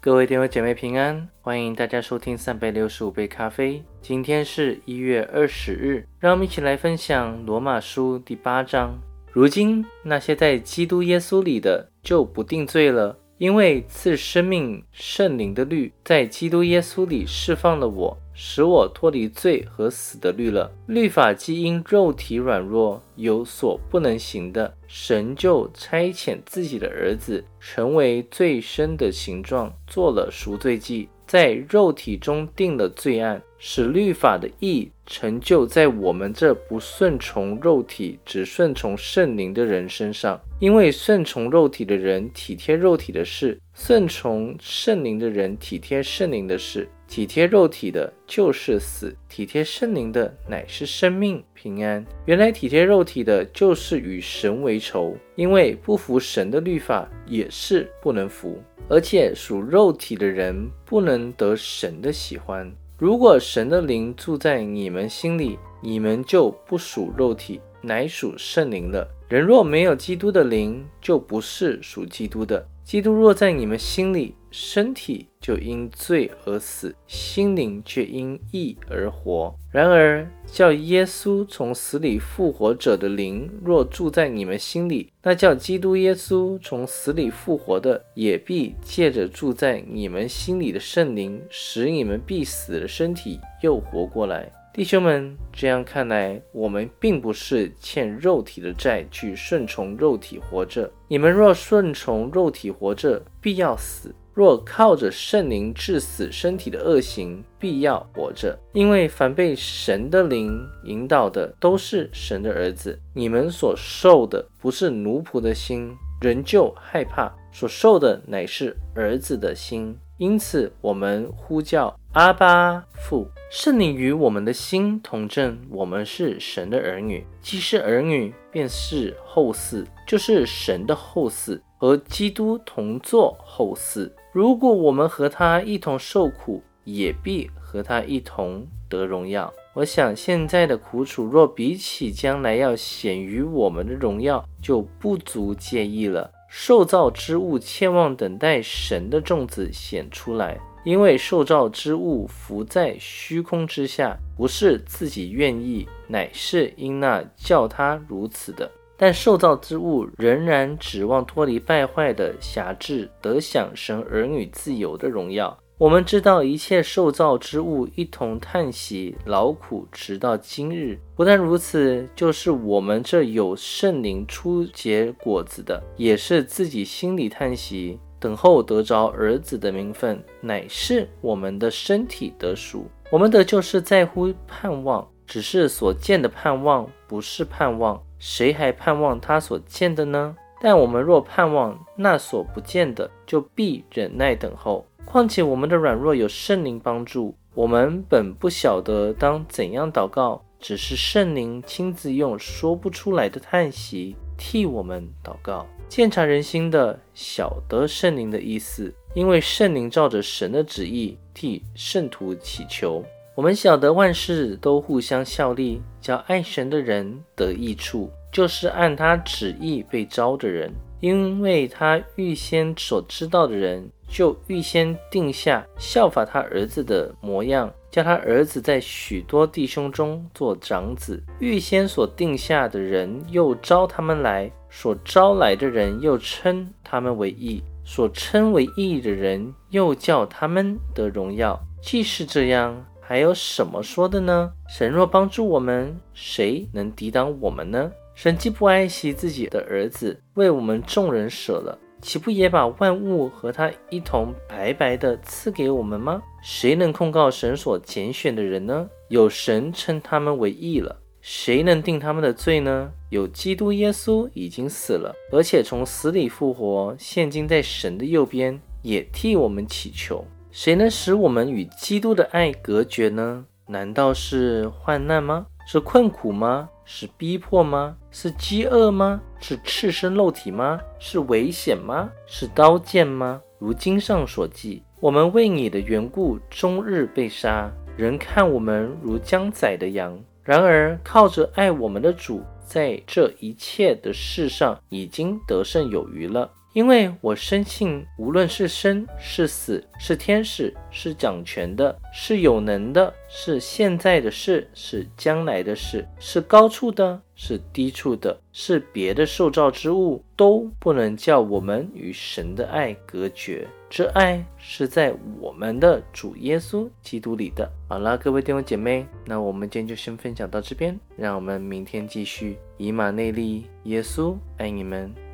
各位弟兄姐妹平安，欢迎大家收听三百六十五杯咖啡。今天是一月二十日，让我们一起来分享罗马书第八章。如今那些在基督耶稣里的就不定罪了，因为赐生命圣灵的律在基督耶稣里释放了我。使我脱离罪和死的律了。律法既因肉体软弱有所不能行的，神就差遣自己的儿子，成为最深的形状，做了赎罪祭，在肉体中定了罪案，使律法的义成就在我们这不顺从肉体、只顺从圣灵的人身上。因为顺从肉体的人体贴肉体的事，顺从圣灵的人体贴圣灵的事。体贴肉体的，就是死；体贴圣灵的，乃是生命平安。原来体贴肉体的，就是与神为仇，因为不服神的律法，也是不能服。而且属肉体的人，不能得神的喜欢。如果神的灵住在你们心里，你们就不属肉体，乃属圣灵了。人若没有基督的灵，就不是属基督的。基督若在你们心里，身体就因罪而死，心灵却因义而活。然而，叫耶稣从死里复活者的灵若住在你们心里，那叫基督耶稣从死里复活的，也必借着住在你们心里的圣灵，使你们必死的身体又活过来。弟兄们，这样看来，我们并不是欠肉体的债，去顺从肉体活着。你们若顺从肉体活着，必要死；若靠着圣灵致死身体的恶行，必要活着。因为凡被神的灵引导的，都是神的儿子。你们所受的不是奴仆的心，仍旧害怕；所受的乃是儿子的心。因此，我们呼叫阿巴父。圣灵与我们的心同证，我们是神的儿女。既是儿女，便是后嗣，就是神的后嗣，和基督同作后嗣。如果我们和他一同受苦，也必和他一同得荣耀。我想，现在的苦楚，若比起将来要显于我们的荣耀，就不足介意了。受造之物，切望等待神的种子显出来。因为受造之物浮在虚空之下，不是自己愿意，乃是因那叫他如此的。但受造之物仍然指望脱离败坏的辖制，得享神儿女自由的荣耀。我们知道一切受造之物一同叹息劳苦，直到今日。不但如此，就是我们这有圣灵出结果子的，也是自己心里叹息。等候得着儿子的名分，乃是我们的身体得赎。我们的就是在乎盼望，只是所见的盼望不是盼望，谁还盼望他所见的呢？但我们若盼望那所不见的，就必忍耐等候。况且我们的软弱有圣灵帮助，我们本不晓得当怎样祷告，只是圣灵亲自用说不出来的叹息替我们祷告。鉴察人心的，晓得圣灵的意思，因为圣灵照着神的旨意替圣徒祈求。我们晓得万事都互相效力，叫爱神的人得益处，就是按他旨意被招的人。因为他预先所知道的人，就预先定下效法他儿子的模样，叫他儿子在许多弟兄中做长子。预先所定下的人，又招他们来。所招来的人又称他们为义，所称为义的人又叫他们得荣耀。既是这样，还有什么说的呢？神若帮助我们，谁能抵挡我们呢？神既不爱惜自己的儿子，为我们众人舍了，岂不也把万物和他一同白白的赐给我们吗？谁能控告神所拣选的人呢？有神称他们为义了。谁能定他们的罪呢？有基督耶稣已经死了，而且从死里复活，现今在神的右边，也替我们祈求。谁能使我们与基督的爱隔绝呢？难道是患难吗？是困苦吗？是逼迫吗？是饥饿吗？是赤身肉体吗？是危险吗？是刀剑吗？如经上所记，我们为你的缘故，终日被杀，人看我们如将宰的羊。然而，靠着爱我们的主，在这一切的事上已经得胜有余了。因为我深信，无论是生是死，是天使，是掌权的，是有能的，是现在的事，是将来的事，是高处的，是低处的，是别的受造之物，都不能叫我们与神的爱隔绝。这爱是在我们的主耶稣基督里的。好了，各位弟兄姐妹，那我们今天就先分享到这边，让我们明天继续。以马内利，耶稣爱你们。